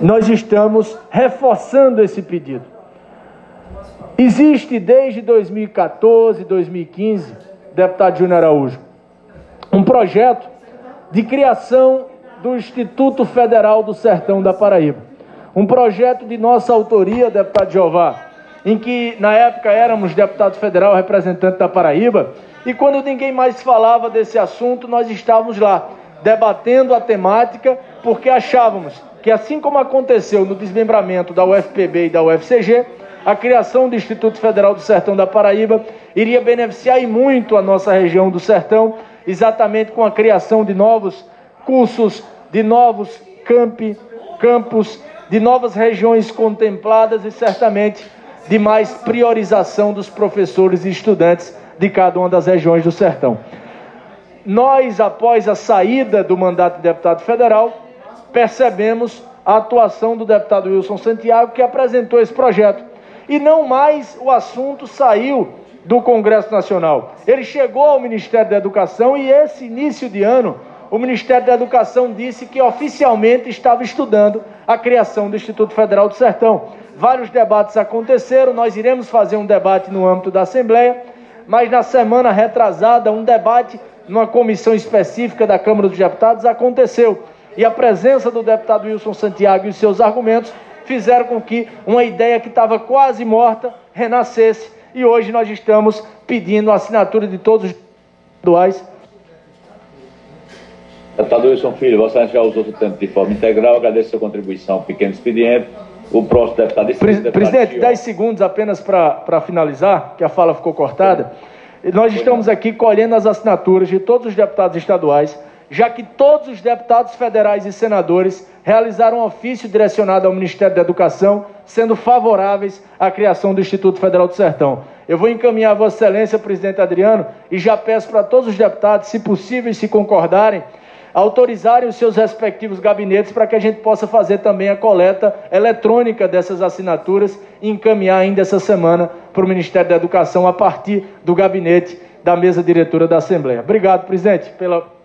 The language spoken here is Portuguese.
nós estamos reforçando esse pedido. Existe desde 2014, 2015, deputado Júnior Araújo, um projeto de criação do Instituto Federal do Sertão da Paraíba. Um projeto de nossa autoria, deputado Jeová, em que na época éramos deputado federal representante da Paraíba, e quando ninguém mais falava desse assunto, nós estávamos lá debatendo a temática, porque achávamos que, assim como aconteceu no desmembramento da UFPB e da UFCG, a criação do Instituto Federal do Sertão da Paraíba iria beneficiar e muito a nossa região do Sertão, exatamente com a criação de novos cursos, de novos campi, campos, de novas regiões contempladas e certamente de mais priorização dos professores e estudantes de cada uma das regiões do Sertão. Nós, após a saída do mandato de deputado federal, percebemos a atuação do deputado Wilson Santiago, que apresentou esse projeto. E não mais o assunto saiu do Congresso Nacional. Ele chegou ao Ministério da Educação e esse início de ano, o Ministério da Educação disse que oficialmente estava estudando a criação do Instituto Federal do Sertão. Vários debates aconteceram, nós iremos fazer um debate no âmbito da Assembleia, mas na semana retrasada, um debate numa comissão específica da Câmara dos Deputados aconteceu e a presença do deputado Wilson Santiago e seus argumentos fizeram com que uma ideia que estava quase morta renascesse e hoje nós estamos pedindo a assinatura de todos os estaduais. Deputado Wilson Filho, Vossa já usou o tempo de forma integral, agradeço a sua contribuição, pequeno expediente. O próximo deputado... deputado Presidente, 10 segundos apenas para finalizar, que a fala ficou cortada. Nós estamos aqui colhendo as assinaturas de todos os deputados estaduais já que todos os deputados federais e senadores realizaram um ofício direcionado ao Ministério da Educação, sendo favoráveis à criação do Instituto Federal do Sertão. Eu vou encaminhar a Vossa Excelência, presidente Adriano, e já peço para todos os deputados, se possível se concordarem, autorizarem os seus respectivos gabinetes para que a gente possa fazer também a coleta eletrônica dessas assinaturas e encaminhar ainda essa semana para o Ministério da Educação a partir do gabinete da mesa diretora da Assembleia. Obrigado, presidente, pela